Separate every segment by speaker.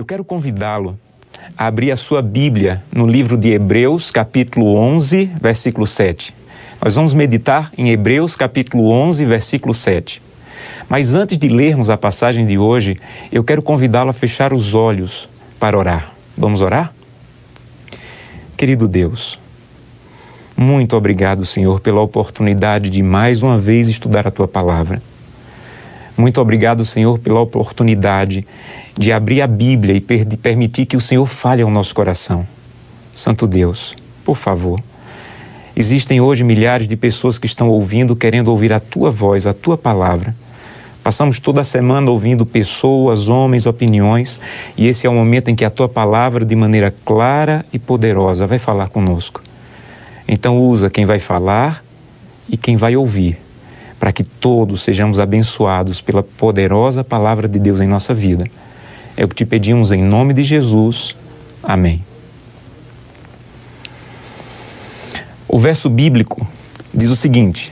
Speaker 1: Eu quero convidá-lo a abrir a sua Bíblia no livro de Hebreus, capítulo 11, versículo 7. Nós vamos meditar em Hebreus, capítulo 11, versículo 7. Mas antes de lermos a passagem de hoje, eu quero convidá-lo a fechar os olhos para orar. Vamos orar? Querido Deus, muito obrigado, Senhor, pela oportunidade de mais uma vez estudar a tua palavra. Muito obrigado, Senhor, pela oportunidade de abrir a Bíblia e per permitir que o Senhor fale ao nosso coração. Santo Deus, por favor. Existem hoje milhares de pessoas que estão ouvindo, querendo ouvir a tua voz, a tua palavra. Passamos toda a semana ouvindo pessoas, homens, opiniões, e esse é o momento em que a tua palavra, de maneira clara e poderosa, vai falar conosco. Então, usa quem vai falar e quem vai ouvir para que todos sejamos abençoados pela poderosa palavra de Deus em nossa vida. É o que te pedimos em nome de Jesus. Amém. O verso bíblico diz o seguinte: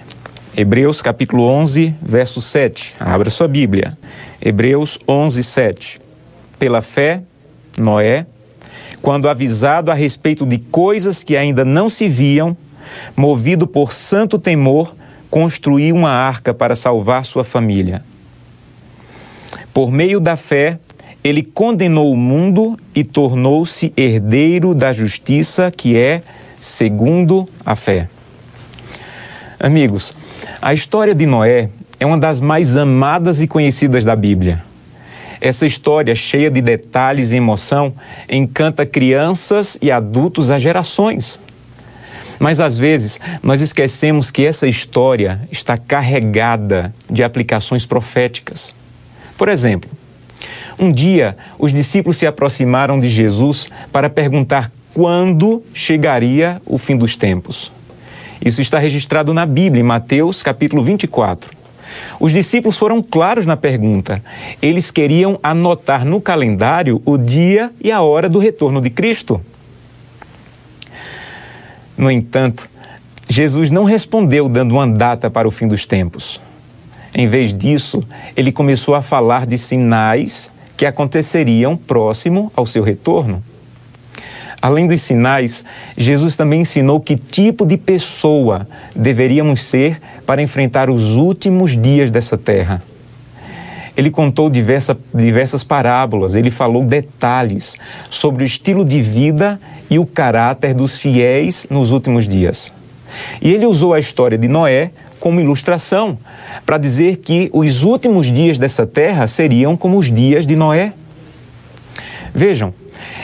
Speaker 1: Hebreus capítulo 11, verso 7. Abra sua Bíblia. Hebreus 11, 7. Pela fé, Noé, quando avisado a respeito de coisas que ainda não se viam, movido por santo temor, construiu uma arca para salvar sua família. Por meio da fé, ele condenou o mundo e tornou-se herdeiro da justiça que é segundo a fé. Amigos, a história de Noé é uma das mais amadas e conhecidas da Bíblia. Essa história, cheia de detalhes e emoção, encanta crianças e adultos a gerações. Mas às vezes nós esquecemos que essa história está carregada de aplicações proféticas. Por exemplo, um dia os discípulos se aproximaram de Jesus para perguntar quando chegaria o fim dos tempos. Isso está registrado na Bíblia, em Mateus capítulo 24. Os discípulos foram claros na pergunta. Eles queriam anotar no calendário o dia e a hora do retorno de Cristo. No entanto, Jesus não respondeu dando uma data para o fim dos tempos. Em vez disso, ele começou a falar de sinais que aconteceriam próximo ao seu retorno. Além dos sinais, Jesus também ensinou que tipo de pessoa deveríamos ser para enfrentar os últimos dias dessa terra. Ele contou diversa, diversas parábolas, ele falou detalhes sobre o estilo de vida e o caráter dos fiéis nos últimos dias. E ele usou a história de Noé como ilustração para dizer que os últimos dias dessa terra seriam como os dias de Noé. Vejam,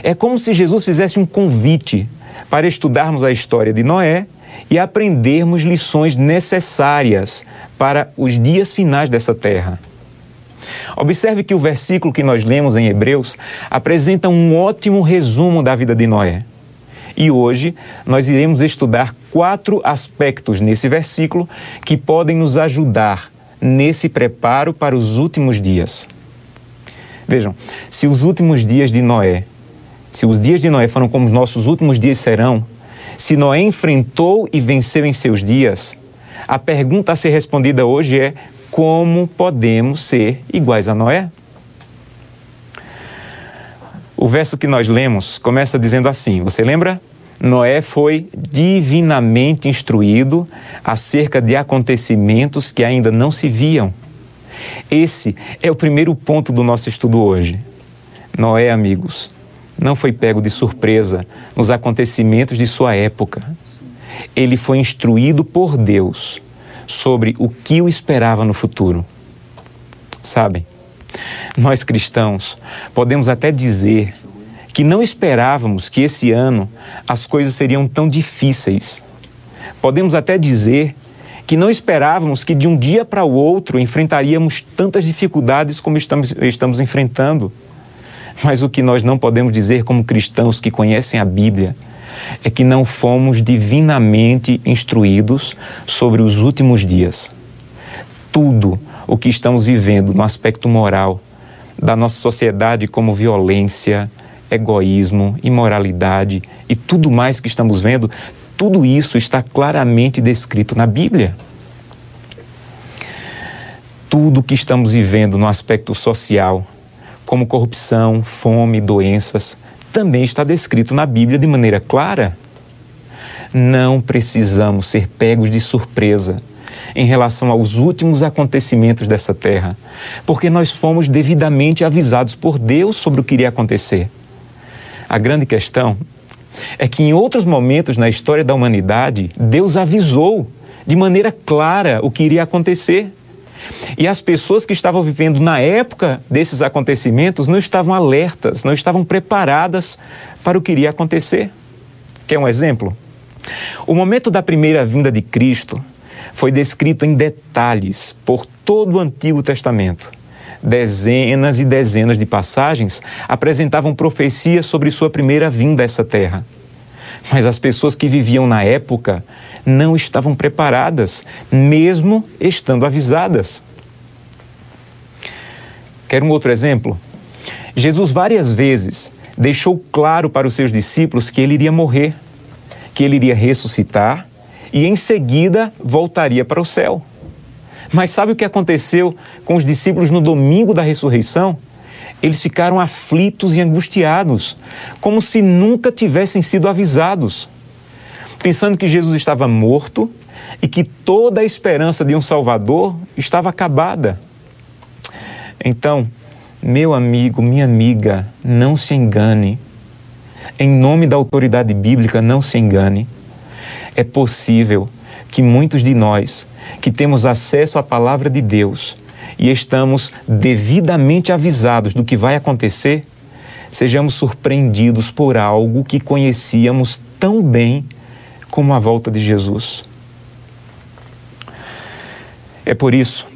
Speaker 1: é como se Jesus fizesse um convite para estudarmos a história de Noé e aprendermos lições necessárias para os dias finais dessa terra. Observe que o versículo que nós lemos em Hebreus apresenta um ótimo resumo da vida de Noé. E hoje nós iremos estudar quatro aspectos nesse versículo que podem nos ajudar nesse preparo para os últimos dias. Vejam, se os últimos dias de Noé, se os dias de Noé foram como os nossos últimos dias serão, se Noé enfrentou e venceu em seus dias, a pergunta a ser respondida hoje é: como podemos ser iguais a Noé? O verso que nós lemos começa dizendo assim: você lembra? Noé foi divinamente instruído acerca de acontecimentos que ainda não se viam. Esse é o primeiro ponto do nosso estudo hoje. Noé, amigos, não foi pego de surpresa nos acontecimentos de sua época. Ele foi instruído por Deus sobre o que o esperava no futuro. Sabem, nós cristãos podemos até dizer que não esperávamos que esse ano as coisas seriam tão difíceis. Podemos até dizer que não esperávamos que de um dia para o outro enfrentaríamos tantas dificuldades como estamos, estamos enfrentando. Mas o que nós não podemos dizer como cristãos que conhecem a Bíblia é que não fomos divinamente instruídos sobre os últimos dias. Tudo o que estamos vivendo no aspecto moral da nossa sociedade, como violência, egoísmo, imoralidade e tudo mais que estamos vendo, tudo isso está claramente descrito na Bíblia. Tudo que estamos vivendo no aspecto social, como corrupção, fome, doenças, também está descrito na Bíblia de maneira clara. Não precisamos ser pegos de surpresa em relação aos últimos acontecimentos dessa terra, porque nós fomos devidamente avisados por Deus sobre o que iria acontecer. A grande questão é que em outros momentos na história da humanidade, Deus avisou de maneira clara o que iria acontecer. E as pessoas que estavam vivendo na época desses acontecimentos não estavam alertas, não estavam preparadas para o que iria acontecer. Quer um exemplo? O momento da primeira vinda de Cristo foi descrito em detalhes por todo o Antigo Testamento. Dezenas e dezenas de passagens apresentavam profecias sobre sua primeira vinda a essa terra. Mas as pessoas que viviam na época não estavam preparadas, mesmo estando avisadas. Quer um outro exemplo? Jesus várias vezes deixou claro para os seus discípulos que ele iria morrer, que ele iria ressuscitar e em seguida voltaria para o céu. Mas sabe o que aconteceu com os discípulos no domingo da ressurreição? Eles ficaram aflitos e angustiados, como se nunca tivessem sido avisados, pensando que Jesus estava morto e que toda a esperança de um Salvador estava acabada. Então, meu amigo, minha amiga, não se engane. Em nome da autoridade bíblica, não se engane é possível que muitos de nós, que temos acesso à palavra de Deus e estamos devidamente avisados do que vai acontecer, sejamos surpreendidos por algo que conhecíamos tão bem como a volta de Jesus. É por isso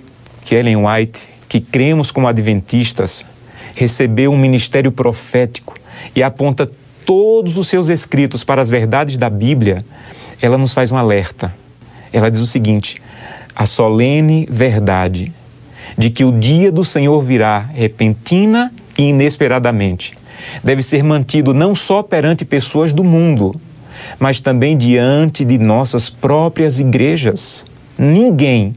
Speaker 1: que Ellen White, que cremos como adventistas, recebeu um ministério profético e aponta todos os seus escritos para as verdades da Bíblia ela nos faz um alerta. Ela diz o seguinte: a solene verdade de que o dia do Senhor virá repentina e inesperadamente deve ser mantido não só perante pessoas do mundo, mas também diante de nossas próprias igrejas. Ninguém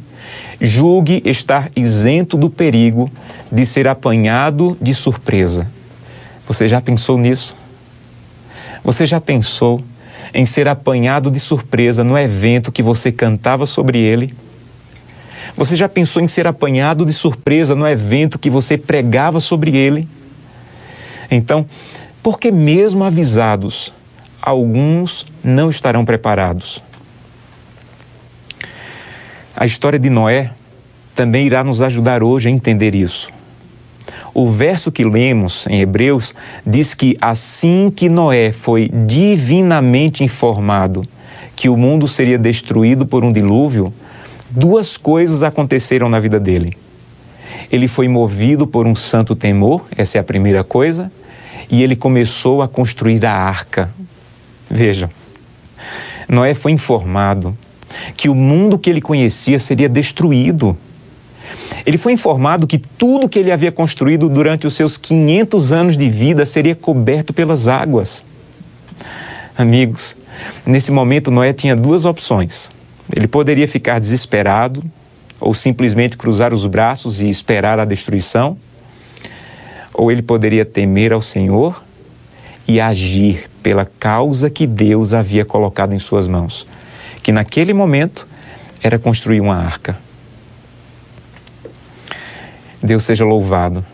Speaker 1: julgue estar isento do perigo de ser apanhado de surpresa. Você já pensou nisso? Você já pensou em ser apanhado de surpresa no evento que você cantava sobre ele? Você já pensou em ser apanhado de surpresa no evento que você pregava sobre ele? Então, porque mesmo avisados, alguns não estarão preparados? A história de Noé também irá nos ajudar hoje a entender isso. O verso que lemos em Hebreus diz que assim que Noé foi divinamente informado que o mundo seria destruído por um dilúvio, duas coisas aconteceram na vida dele. Ele foi movido por um santo temor, essa é a primeira coisa, e ele começou a construir a arca. Veja, Noé foi informado que o mundo que ele conhecia seria destruído ele foi informado que tudo que ele havia construído durante os seus 500 anos de vida seria coberto pelas águas. Amigos, nesse momento Noé tinha duas opções. Ele poderia ficar desesperado ou simplesmente cruzar os braços e esperar a destruição, ou ele poderia temer ao Senhor e agir pela causa que Deus havia colocado em suas mãos, que naquele momento era construir uma arca. Deus seja louvado,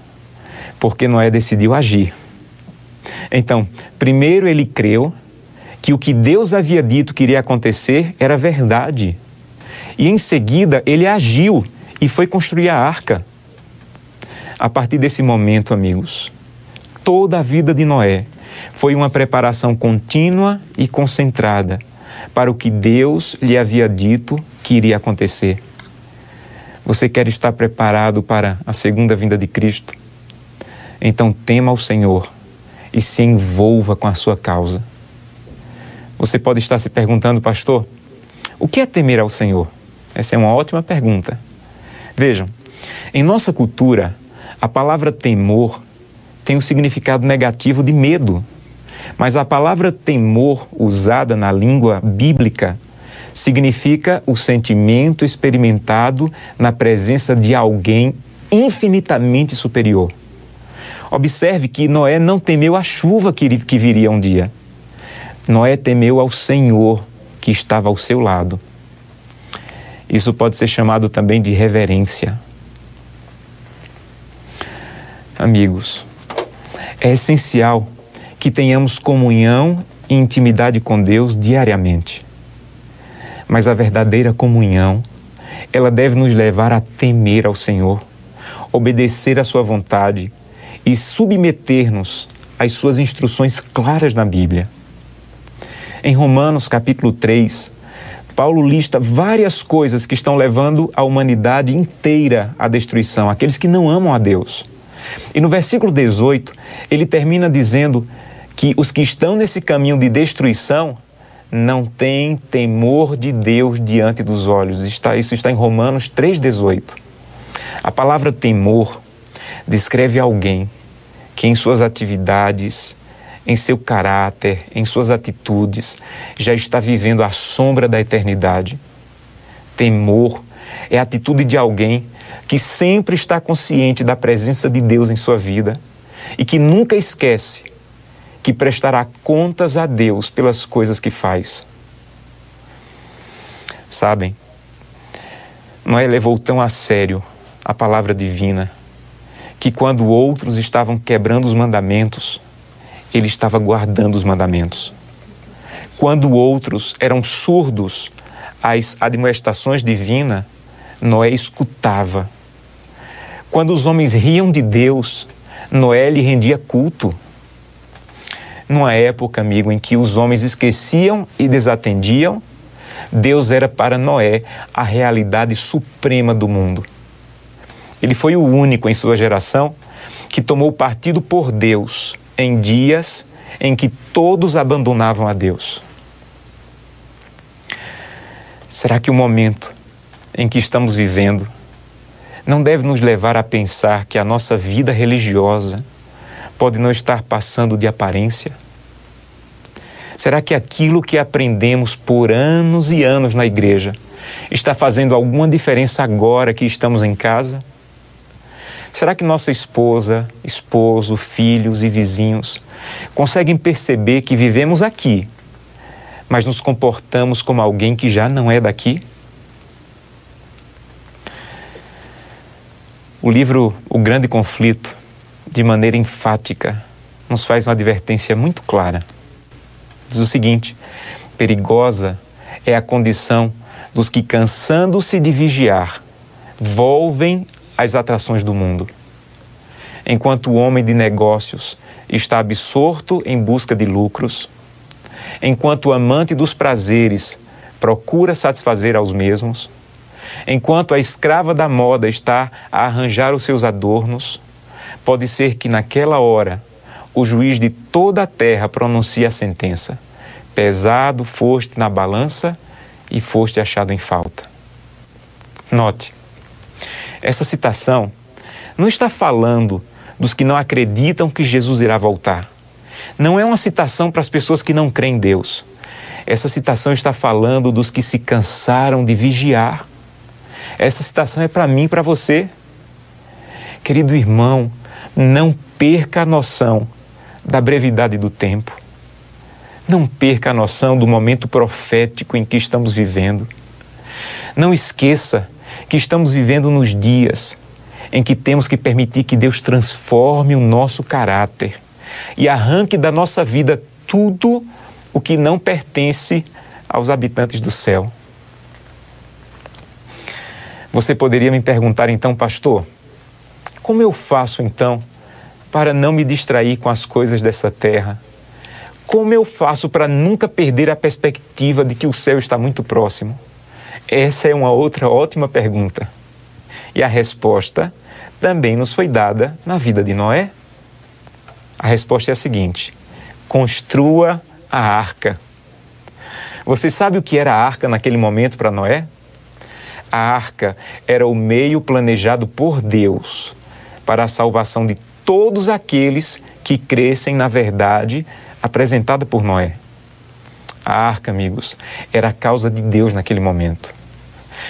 Speaker 1: porque Noé decidiu agir. Então, primeiro ele creu que o que Deus havia dito que iria acontecer era verdade. E em seguida ele agiu e foi construir a arca. A partir desse momento, amigos, toda a vida de Noé foi uma preparação contínua e concentrada para o que Deus lhe havia dito que iria acontecer. Você quer estar preparado para a segunda vinda de Cristo? Então tema ao Senhor e se envolva com a sua causa. Você pode estar se perguntando, pastor, o que é temer ao Senhor? Essa é uma ótima pergunta. Vejam, em nossa cultura, a palavra temor tem o um significado negativo de medo. Mas a palavra temor usada na língua bíblica significa o sentimento experimentado na presença de alguém infinitamente superior. Observe que Noé não temeu a chuva que, viria um dia. Noé temeu ao Senhor que estava ao seu lado. Isso pode ser chamado também de reverência. Amigos, é essencial que tenhamos comunhão e intimidade com Deus diariamente. Mas a verdadeira comunhão, ela deve nos levar a temer ao Senhor, obedecer à Sua vontade e submeter-nos às Suas instruções claras na Bíblia. Em Romanos capítulo 3, Paulo lista várias coisas que estão levando a humanidade inteira à destruição, aqueles que não amam a Deus. E no versículo 18, ele termina dizendo que os que estão nesse caminho de destruição não têm temor de Deus diante dos olhos. Está, isso está em Romanos 3,18. A palavra temor descreve alguém que em suas atividades, em seu caráter, em suas atitudes, já está vivendo à sombra da eternidade. Temor é a atitude de alguém que sempre está consciente da presença de Deus em sua vida e que nunca esquece que prestará contas a Deus pelas coisas que faz. Sabem, Noé levou tão a sério a palavra divina que quando outros estavam quebrando os mandamentos, ele estava guardando os mandamentos. Quando outros eram surdos às admoestações divinas, Noé escutava. Quando os homens riam de Deus, Noé lhe rendia culto. Numa época, amigo, em que os homens esqueciam e desatendiam, Deus era para Noé a realidade suprema do mundo. Ele foi o único em sua geração que tomou partido por Deus em dias em que todos abandonavam a Deus. Será que o momento em que estamos vivendo não deve nos levar a pensar que a nossa vida religiosa pode não estar passando de aparência? Será que aquilo que aprendemos por anos e anos na igreja está fazendo alguma diferença agora que estamos em casa? Será que nossa esposa, esposo, filhos e vizinhos conseguem perceber que vivemos aqui, mas nos comportamos como alguém que já não é daqui? O livro O Grande Conflito, de maneira enfática, nos faz uma advertência muito clara. Diz o seguinte: perigosa é a condição dos que, cansando-se de vigiar, volvem as atrações do mundo. Enquanto o homem de negócios está absorto em busca de lucros, enquanto o amante dos prazeres procura satisfazer aos mesmos, enquanto a escrava da moda está a arranjar os seus adornos, pode ser que naquela hora o juiz de toda a terra pronuncie a sentença: pesado foste na balança e foste achado em falta. Note, essa citação não está falando dos que não acreditam que Jesus irá voltar. Não é uma citação para as pessoas que não creem em Deus. Essa citação está falando dos que se cansaram de vigiar. Essa citação é para mim e para você. Querido irmão, não perca a noção da brevidade do tempo. Não perca a noção do momento profético em que estamos vivendo. Não esqueça que estamos vivendo nos dias em que temos que permitir que Deus transforme o nosso caráter e arranque da nossa vida tudo o que não pertence aos habitantes do céu. Você poderia me perguntar então, pastor, como eu faço então para não me distrair com as coisas dessa terra? Como eu faço para nunca perder a perspectiva de que o céu está muito próximo? Essa é uma outra ótima pergunta. E a resposta também nos foi dada na vida de Noé. A resposta é a seguinte: construa a arca. Você sabe o que era a arca naquele momento para Noé? A arca era o meio planejado por Deus para a salvação de todos aqueles que crescem na verdade apresentada por Noé. A arca, amigos, era a causa de Deus naquele momento.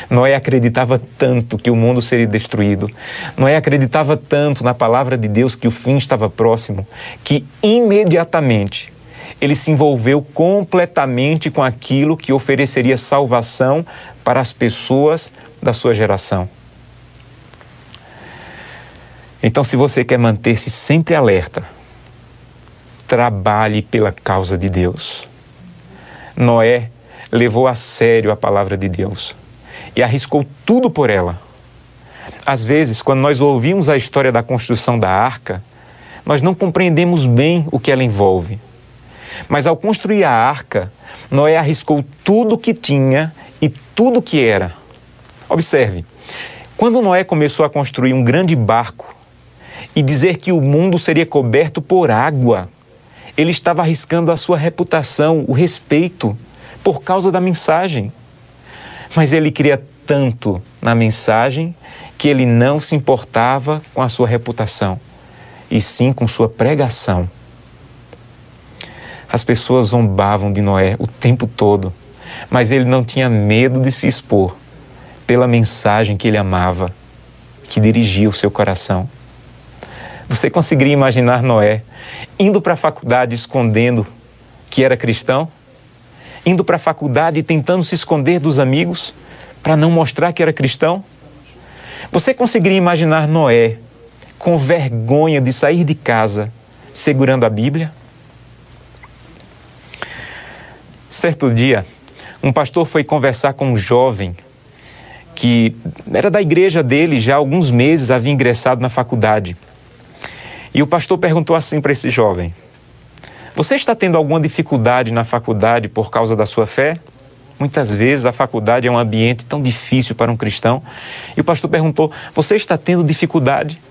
Speaker 1: Noé acreditava tanto que o mundo seria destruído. Noé acreditava tanto na palavra de Deus que o fim estava próximo, que imediatamente ele se envolveu completamente com aquilo que ofereceria salvação para as pessoas da sua geração. Então, se você quer manter-se sempre alerta, trabalhe pela causa de Deus. Noé levou a sério a palavra de Deus e arriscou tudo por ela. Às vezes, quando nós ouvimos a história da construção da arca, nós não compreendemos bem o que ela envolve. Mas ao construir a arca, Noé arriscou tudo o que tinha e tudo o que era. Observe, quando Noé começou a construir um grande barco e dizer que o mundo seria coberto por água, ele estava arriscando a sua reputação, o respeito, por causa da mensagem. Mas ele queria tanto na mensagem que ele não se importava com a sua reputação, e sim com sua pregação. As pessoas zombavam de Noé o tempo todo, mas ele não tinha medo de se expor pela mensagem que ele amava, que dirigia o seu coração. Você conseguiria imaginar Noé indo para a faculdade escondendo que era cristão? Indo para a faculdade tentando se esconder dos amigos para não mostrar que era cristão? Você conseguiria imaginar Noé com vergonha de sair de casa segurando a Bíblia? Certo dia, um pastor foi conversar com um jovem que era da igreja dele, já há alguns meses havia ingressado na faculdade. E o pastor perguntou assim para esse jovem: Você está tendo alguma dificuldade na faculdade por causa da sua fé? Muitas vezes a faculdade é um ambiente tão difícil para um cristão. E o pastor perguntou: Você está tendo dificuldade?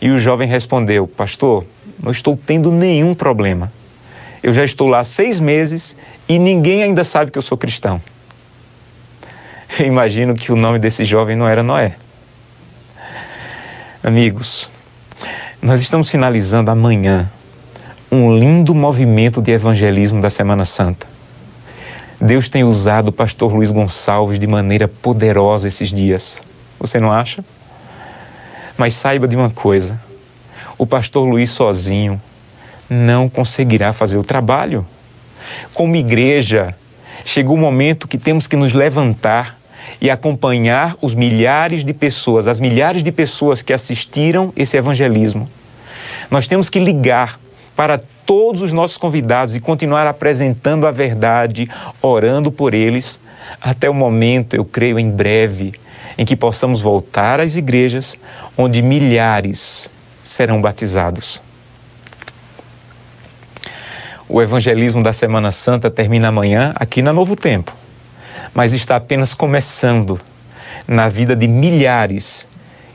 Speaker 1: E o jovem respondeu: Pastor, não estou tendo nenhum problema. Eu já estou lá seis meses e ninguém ainda sabe que eu sou cristão. Eu imagino que o nome desse jovem não era Noé. Amigos, nós estamos finalizando amanhã um lindo movimento de evangelismo da Semana Santa. Deus tem usado o pastor Luiz Gonçalves de maneira poderosa esses dias. Você não acha? Mas saiba de uma coisa: o pastor Luiz sozinho não conseguirá fazer o trabalho. Como igreja, chegou o momento que temos que nos levantar e acompanhar os milhares de pessoas, as milhares de pessoas que assistiram esse evangelismo. Nós temos que ligar para todos os nossos convidados e continuar apresentando a verdade, orando por eles, até o momento, eu creio, em breve, em que possamos voltar às igrejas onde milhares serão batizados. O evangelismo da Semana Santa termina amanhã aqui na Novo Tempo, mas está apenas começando na vida de milhares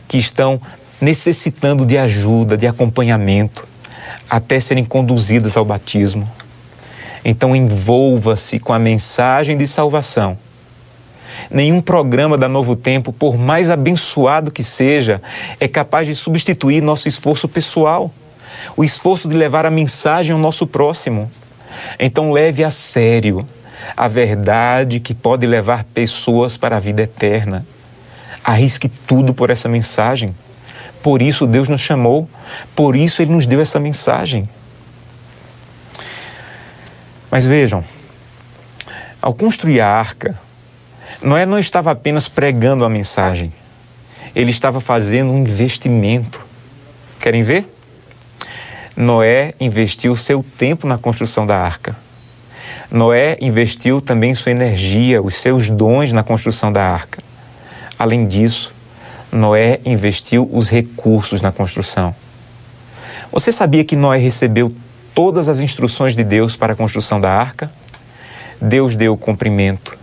Speaker 1: que estão necessitando de ajuda, de acompanhamento, até serem conduzidas ao batismo. Então envolva-se com a mensagem de salvação. Nenhum programa da Novo Tempo, por mais abençoado que seja, é capaz de substituir nosso esforço pessoal o esforço de levar a mensagem ao nosso próximo. Então, leve a sério a verdade que pode levar pessoas para a vida eterna. Arrisque tudo por essa mensagem. Por isso Deus nos chamou, por isso Ele nos deu essa mensagem. Mas vejam, ao construir a arca, Noé não estava apenas pregando a mensagem, ele estava fazendo um investimento. Querem ver? Noé investiu seu tempo na construção da arca. Noé investiu também sua energia, os seus dons na construção da arca. Além disso, Noé investiu os recursos na construção. Você sabia que Noé recebeu todas as instruções de Deus para a construção da arca? Deus deu o comprimento,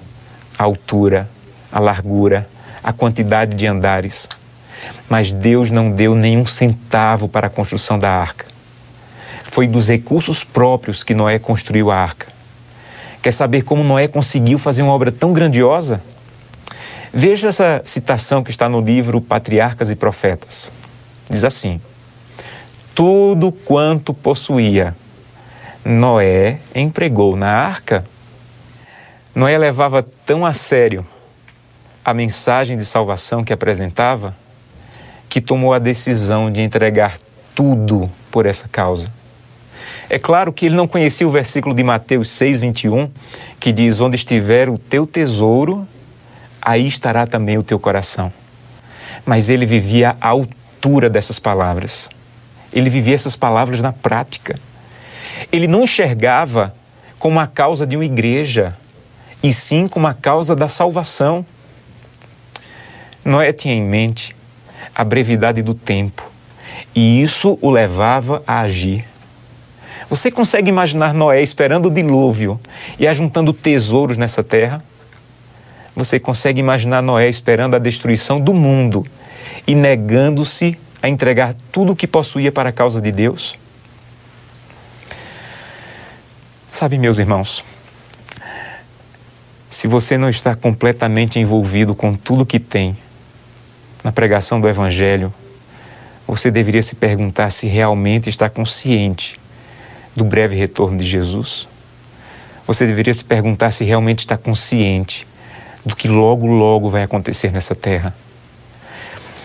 Speaker 1: a altura, a largura, a quantidade de andares. Mas Deus não deu nenhum centavo para a construção da arca. Foi dos recursos próprios que Noé construiu a arca. Quer saber como Noé conseguiu fazer uma obra tão grandiosa? Veja essa citação que está no livro Patriarcas e Profetas. Diz assim: Tudo quanto possuía, Noé empregou na arca. Noé levava tão a sério a mensagem de salvação que apresentava que tomou a decisão de entregar tudo por essa causa. É claro que ele não conhecia o versículo de Mateus 6, 21, que diz: Onde estiver o teu tesouro, aí estará também o teu coração. Mas ele vivia à altura dessas palavras. Ele vivia essas palavras na prática. Ele não enxergava como a causa de uma igreja, e sim como a causa da salvação. Noé tinha em mente a brevidade do tempo e isso o levava a agir. Você consegue imaginar Noé esperando o dilúvio e ajuntando tesouros nessa terra? Você consegue imaginar Noé esperando a destruição do mundo e negando-se a entregar tudo o que possuía para a causa de Deus? Sabe, meus irmãos, se você não está completamente envolvido com tudo que tem na pregação do Evangelho, você deveria se perguntar se realmente está consciente do breve retorno de Jesus. Você deveria se perguntar se realmente está consciente do que logo, logo vai acontecer nessa terra.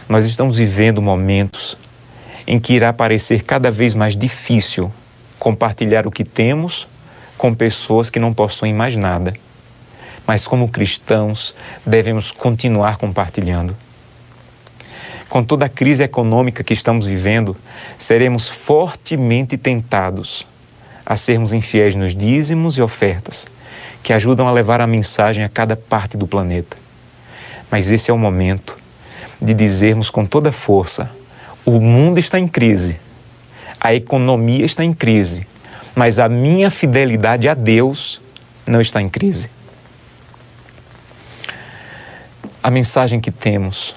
Speaker 1: Nós estamos vivendo momentos em que irá parecer cada vez mais difícil compartilhar o que temos com pessoas que não possuem mais nada. Mas, como cristãos, devemos continuar compartilhando. Com toda a crise econômica que estamos vivendo, seremos fortemente tentados a sermos infiéis nos dízimos e ofertas, que ajudam a levar a mensagem a cada parte do planeta. Mas esse é o momento de dizermos com toda força: o mundo está em crise, a economia está em crise, mas a minha fidelidade a Deus não está em crise. A mensagem que temos,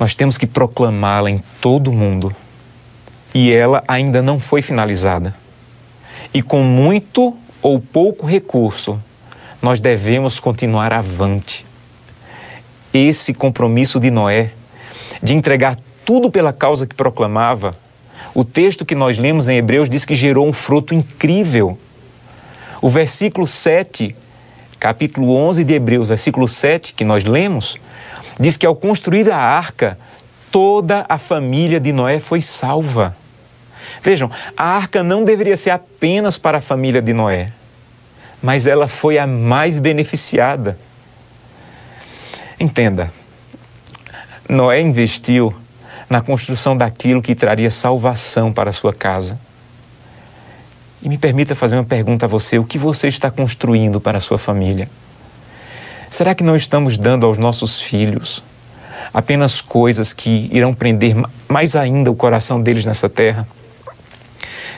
Speaker 1: nós temos que proclamá-la em todo o mundo. E ela ainda não foi finalizada e com muito ou pouco recurso, nós devemos continuar avante. Esse compromisso de Noé, de entregar tudo pela causa que proclamava, o texto que nós lemos em Hebreus diz que gerou um fruto incrível. O versículo 7, capítulo 11 de Hebreus, versículo 7, que nós lemos, diz que ao construir a arca, toda a família de Noé foi salva. Vejam, a arca não deveria ser apenas para a família de Noé, mas ela foi a mais beneficiada. Entenda, Noé investiu na construção daquilo que traria salvação para a sua casa. E me permita fazer uma pergunta a você: o que você está construindo para a sua família? Será que não estamos dando aos nossos filhos apenas coisas que irão prender mais ainda o coração deles nessa terra?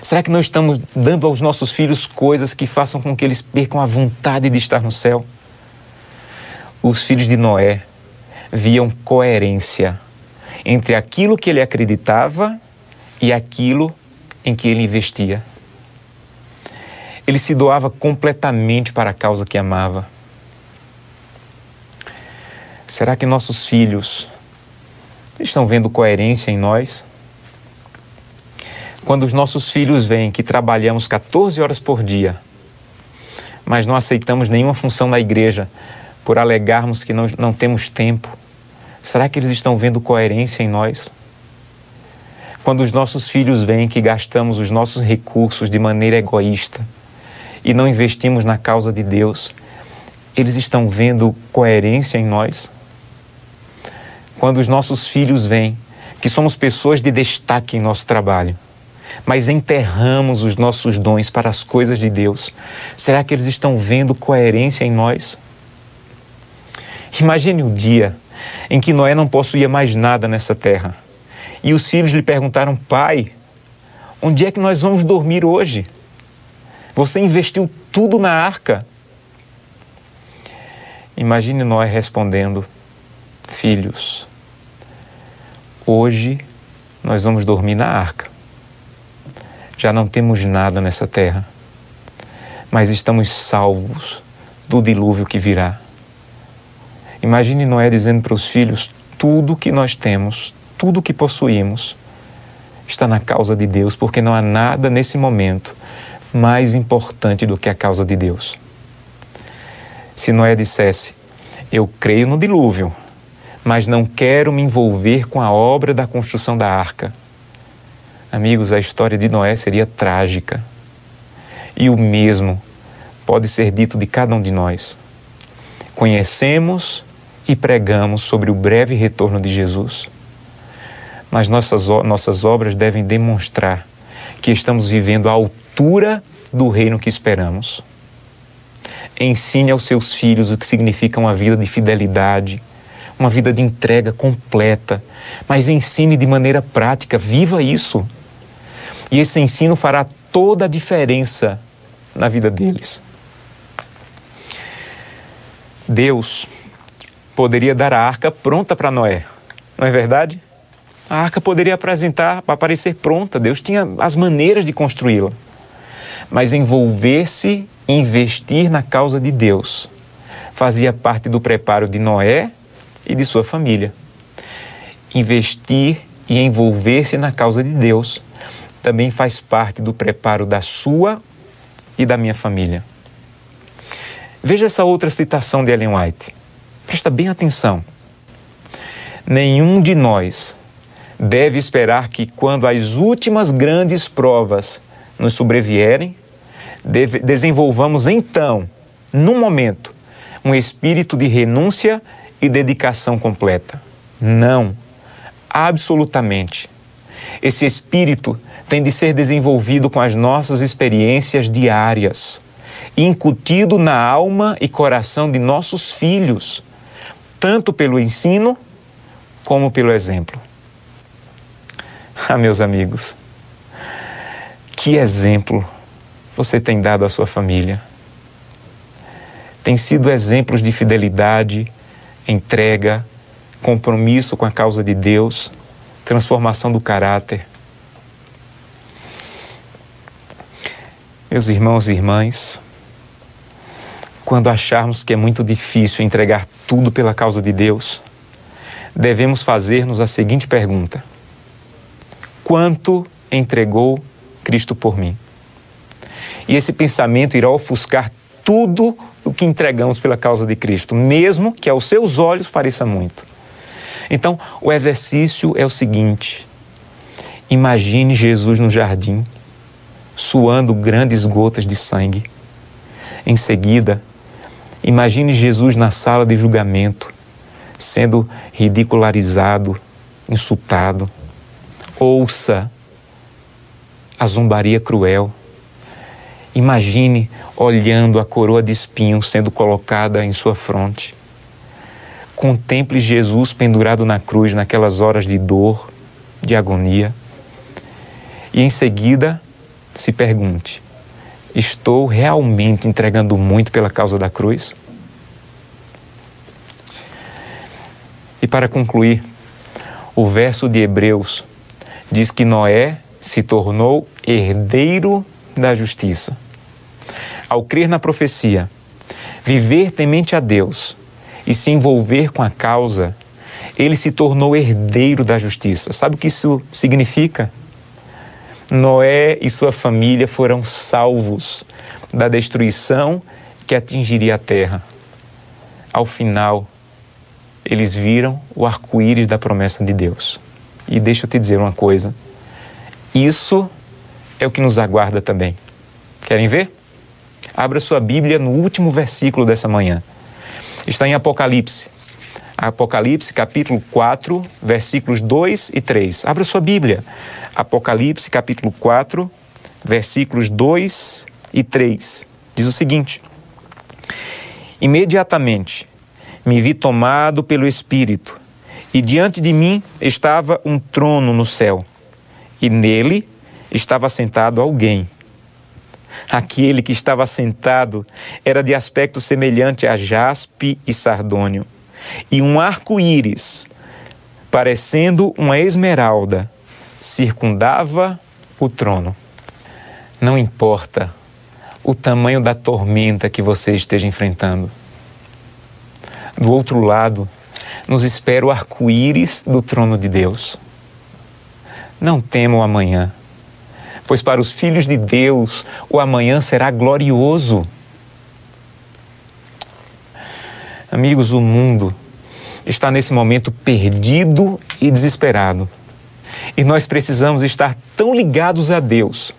Speaker 1: Será que não estamos dando aos nossos filhos coisas que façam com que eles percam a vontade de estar no céu? Os filhos de Noé viam coerência entre aquilo que ele acreditava e aquilo em que ele investia. Ele se doava completamente para a causa que amava. Será que nossos filhos estão vendo coerência em nós? Quando os nossos filhos veem que trabalhamos 14 horas por dia, mas não aceitamos nenhuma função na igreja por alegarmos que não, não temos tempo, será que eles estão vendo coerência em nós? Quando os nossos filhos veem que gastamos os nossos recursos de maneira egoísta e não investimos na causa de Deus, eles estão vendo coerência em nós? Quando os nossos filhos veem que somos pessoas de destaque em nosso trabalho, mas enterramos os nossos dons para as coisas de Deus, será que eles estão vendo coerência em nós? Imagine o dia em que Noé não possuía mais nada nessa terra e os filhos lhe perguntaram: Pai, onde é que nós vamos dormir hoje? Você investiu tudo na arca. Imagine Noé respondendo: Filhos, hoje nós vamos dormir na arca já não temos nada nessa terra, mas estamos salvos do dilúvio que virá. Imagine Noé dizendo para os filhos: tudo que nós temos, tudo que possuímos, está na causa de Deus, porque não há nada nesse momento mais importante do que a causa de Deus. Se Noé dissesse: Eu creio no dilúvio, mas não quero me envolver com a obra da construção da arca. Amigos, a história de Noé seria trágica. E o mesmo pode ser dito de cada um de nós. Conhecemos e pregamos sobre o breve retorno de Jesus. Mas nossas, nossas obras devem demonstrar que estamos vivendo à altura do reino que esperamos. Ensine aos seus filhos o que significa uma vida de fidelidade, uma vida de entrega completa, mas ensine de maneira prática, viva isso. E esse ensino fará toda a diferença na vida deles. Deus poderia dar a arca pronta para Noé, não é verdade? A arca poderia apresentar, aparecer pronta, Deus tinha as maneiras de construí-la. Mas envolver-se investir na causa de Deus fazia parte do preparo de Noé e de sua família. Investir e envolver-se na causa de Deus também faz parte do preparo da sua e da minha família. Veja essa outra citação de Ellen White. Presta bem atenção. Nenhum de nós deve esperar que, quando as últimas grandes provas nos sobrevierem, deve, desenvolvamos então, num momento, um espírito de renúncia e dedicação completa. Não, absolutamente. Esse espírito tem de ser desenvolvido com as nossas experiências diárias, incutido na alma e coração de nossos filhos, tanto pelo ensino como pelo exemplo. Ah, meus amigos, que exemplo você tem dado à sua família? Tem sido exemplos de fidelidade, entrega, compromisso com a causa de Deus, transformação do caráter. Meus irmãos e irmãs, quando acharmos que é muito difícil entregar tudo pela causa de Deus, devemos fazer-nos a seguinte pergunta: Quanto entregou Cristo por mim? E esse pensamento irá ofuscar tudo o que entregamos pela causa de Cristo, mesmo que aos seus olhos pareça muito. Então, o exercício é o seguinte: imagine Jesus no jardim, suando grandes gotas de sangue. Em seguida, imagine Jesus na sala de julgamento, sendo ridicularizado, insultado. Ouça a zombaria cruel Imagine olhando a coroa de espinhos sendo colocada em sua fronte. Contemple Jesus pendurado na cruz naquelas horas de dor, de agonia. E em seguida se pergunte: estou realmente entregando muito pela causa da cruz? E para concluir, o verso de Hebreus diz que Noé se tornou herdeiro da justiça ao crer na profecia, viver temente a Deus e se envolver com a causa, ele se tornou herdeiro da justiça. Sabe o que isso significa? Noé e sua família foram salvos da destruição que atingiria a terra. Ao final, eles viram o arco-íris da promessa de Deus. E deixa eu te dizer uma coisa: isso é o que nos aguarda também. Querem ver? Abra sua Bíblia no último versículo dessa manhã. Está em Apocalipse. Apocalipse, capítulo 4, versículos 2 e 3. Abra sua Bíblia. Apocalipse, capítulo 4, versículos 2 e 3. Diz o seguinte: Imediatamente me vi tomado pelo Espírito, e diante de mim estava um trono no céu, e nele estava sentado alguém Aquele que estava sentado era de aspecto semelhante a jaspe e sardônio, e um arco-íris, parecendo uma esmeralda, circundava o trono. Não importa o tamanho da tormenta que você esteja enfrentando. Do outro lado, nos espera o arco-íris do trono de Deus. Não tema o amanhã pois para os filhos de Deus o amanhã será glorioso. Amigos, o mundo está nesse momento perdido e desesperado. E nós precisamos estar tão ligados a Deus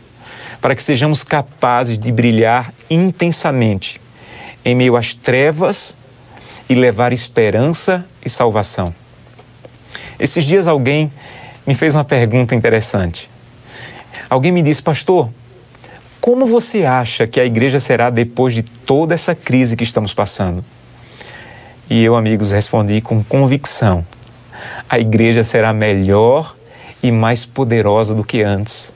Speaker 1: para que sejamos capazes de brilhar intensamente em meio às trevas e levar esperança e salvação. Esses dias alguém me fez uma pergunta interessante. Alguém me disse, pastor, como você acha que a igreja será depois de toda essa crise que estamos passando? E eu, amigos, respondi com convicção: a igreja será melhor e mais poderosa do que antes.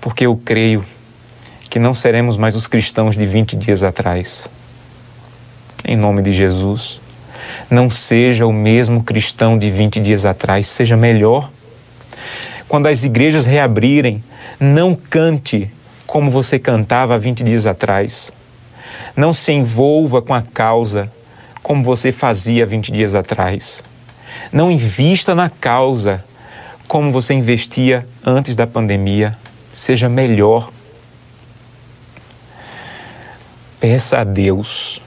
Speaker 1: Porque eu creio que não seremos mais os cristãos de 20 dias atrás. Em nome de Jesus, não seja o mesmo cristão de 20 dias atrás, seja melhor. Quando as igrejas reabrirem, não cante como você cantava há 20 dias atrás. Não se envolva com a causa como você fazia 20 dias atrás. Não invista na causa como você investia antes da pandemia. Seja melhor. Peça a Deus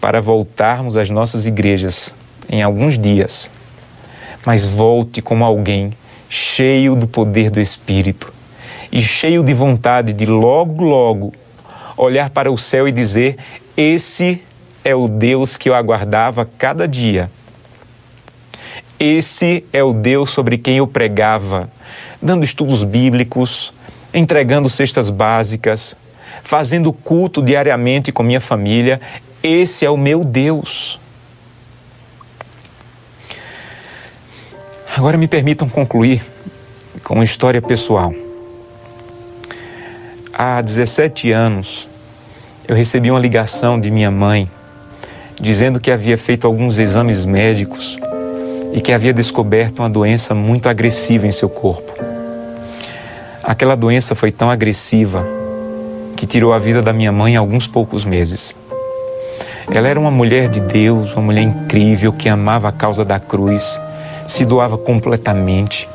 Speaker 1: para voltarmos às nossas igrejas em alguns dias, mas volte como alguém cheio do poder do Espírito e cheio de vontade de logo, logo olhar para o céu e dizer: Esse é o Deus que eu aguardava cada dia. Esse é o Deus sobre quem eu pregava, dando estudos bíblicos, entregando cestas básicas, fazendo culto diariamente com minha família. Esse é o meu Deus. Agora me permitam concluir com uma história pessoal. Há 17 anos, eu recebi uma ligação de minha mãe dizendo que havia feito alguns exames médicos e que havia descoberto uma doença muito agressiva em seu corpo. Aquela doença foi tão agressiva que tirou a vida da minha mãe há alguns poucos meses. Ela era uma mulher de Deus, uma mulher incrível que amava a causa da cruz, se doava completamente.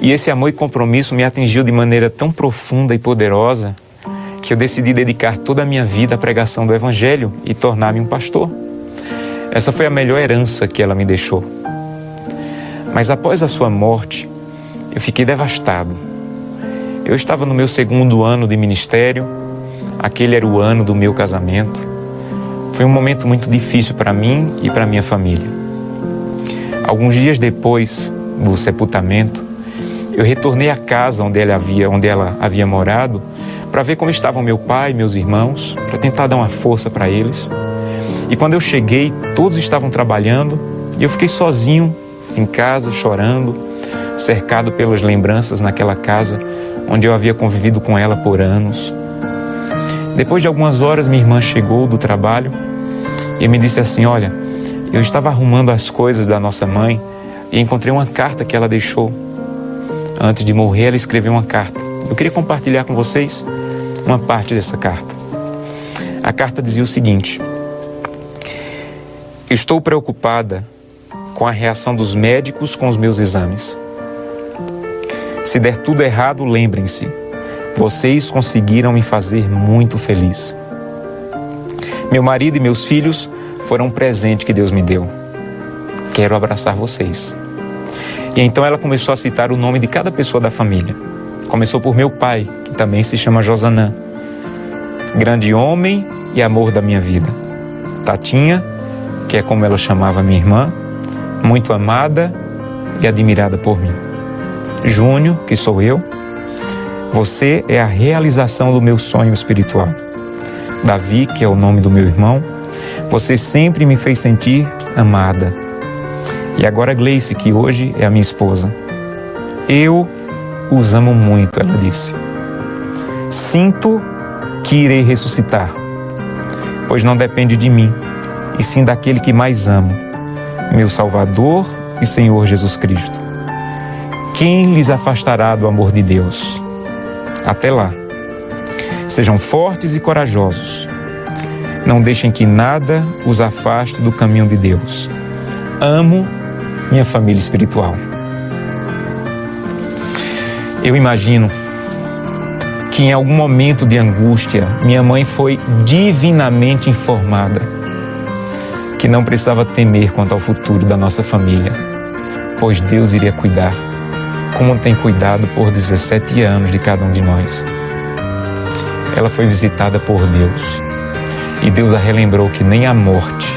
Speaker 1: E esse amor e compromisso me atingiu de maneira tão profunda e poderosa que eu decidi dedicar toda a minha vida à pregação do Evangelho e tornar-me um pastor. Essa foi a melhor herança que ela me deixou. Mas após a sua morte, eu fiquei devastado. Eu estava no meu segundo ano de ministério, aquele era o ano do meu casamento. Foi um momento muito difícil para mim e para minha família. Alguns dias depois do sepultamento, eu retornei à casa onde ela havia, onde ela havia morado para ver como estavam meu pai e meus irmãos, para tentar dar uma força para eles. E quando eu cheguei, todos estavam trabalhando e eu fiquei sozinho em casa, chorando, cercado pelas lembranças naquela casa onde eu havia convivido com ela por anos. Depois de algumas horas, minha irmã chegou do trabalho e me disse assim: Olha, eu estava arrumando as coisas da nossa mãe e encontrei uma carta que ela deixou. Antes de morrer, ela escreveu uma carta. Eu queria compartilhar com vocês uma parte dessa carta. A carta dizia o seguinte: Estou preocupada com a reação dos médicos com os meus exames. Se der tudo errado, lembrem-se, vocês conseguiram me fazer muito feliz. Meu marido e meus filhos foram um presente que Deus me deu. Quero abraçar vocês. E então ela começou a citar o nome de cada pessoa da família. Começou por meu pai, que também se chama Josanã, grande homem e amor da minha vida. Tatinha, que é como ela chamava minha irmã, muito amada e admirada por mim. Júnior, que sou eu, você é a realização do meu sonho espiritual. Davi, que é o nome do meu irmão, você sempre me fez sentir amada. E agora Gleice, que hoje é a minha esposa. Eu os amo muito, ela disse. Sinto que irei ressuscitar, pois não depende de mim, e sim daquele que mais amo, meu Salvador e Senhor Jesus Cristo. Quem lhes afastará do amor de Deus? Até lá. Sejam fortes e corajosos. Não deixem que nada os afaste do caminho de Deus. Amo minha família espiritual. Eu imagino que em algum momento de angústia, minha mãe foi divinamente informada que não precisava temer quanto ao futuro da nossa família, pois Deus iria cuidar, como tem cuidado por 17 anos de cada um de nós. Ela foi visitada por Deus e Deus a relembrou que nem a morte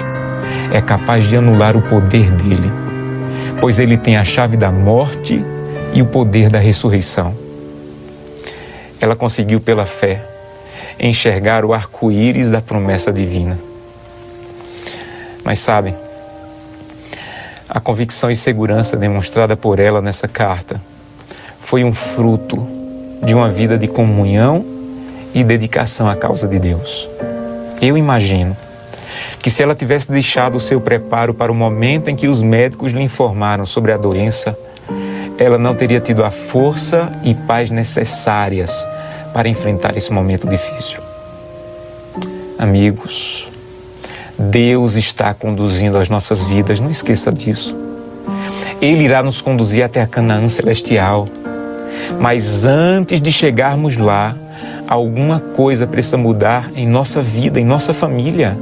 Speaker 1: é capaz de anular o poder dele, pois ele tem a chave da morte e o poder da ressurreição. Ela conseguiu, pela fé, enxergar o arco-íris da promessa divina. Mas sabem, a convicção e segurança demonstrada por ela nessa carta foi um fruto de uma vida de comunhão e dedicação à causa de Deus. Eu imagino que se ela tivesse deixado o seu preparo para o momento em que os médicos lhe informaram sobre a doença, ela não teria tido a força e paz necessárias para enfrentar esse momento difícil. Amigos, Deus está conduzindo as nossas vidas, não esqueça disso. Ele irá nos conduzir até a Canaã celestial. Mas antes de chegarmos lá, alguma coisa precisa mudar em nossa vida, em nossa família.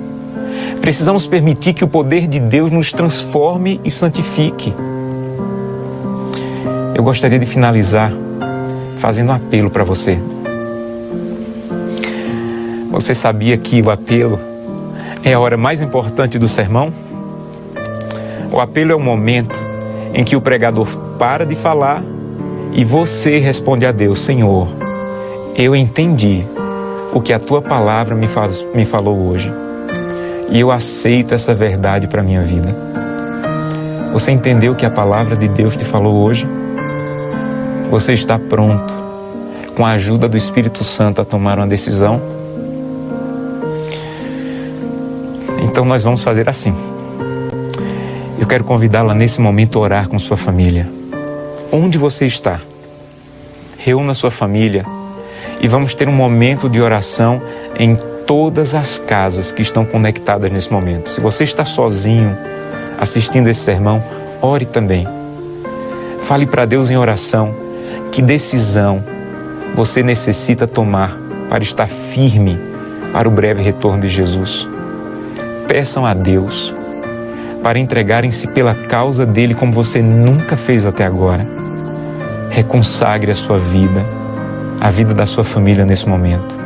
Speaker 1: Precisamos permitir que o poder de Deus nos transforme e santifique. Eu gostaria de finalizar fazendo um apelo para você. Você sabia que o apelo é a hora mais importante do sermão? O apelo é o momento em que o pregador para de falar e você responde a Deus: Senhor, eu entendi o que a tua palavra me, faz, me falou hoje e eu aceito essa verdade para a minha vida. Você entendeu o que a palavra de Deus te falou hoje? Você está pronto, com a ajuda do Espírito Santo, a tomar uma decisão? Então nós vamos fazer assim. Eu quero convidá-la nesse momento a orar com sua família. Onde você está? Reúna sua família e vamos ter um momento de oração em todas as casas que estão conectadas nesse momento. Se você está sozinho assistindo esse sermão, ore também. Fale para Deus em oração que decisão você necessita tomar para estar firme para o breve retorno de Jesus? Peçam a Deus para entregarem-se pela causa dele como você nunca fez até agora. Reconsagre a sua vida, a vida da sua família nesse momento.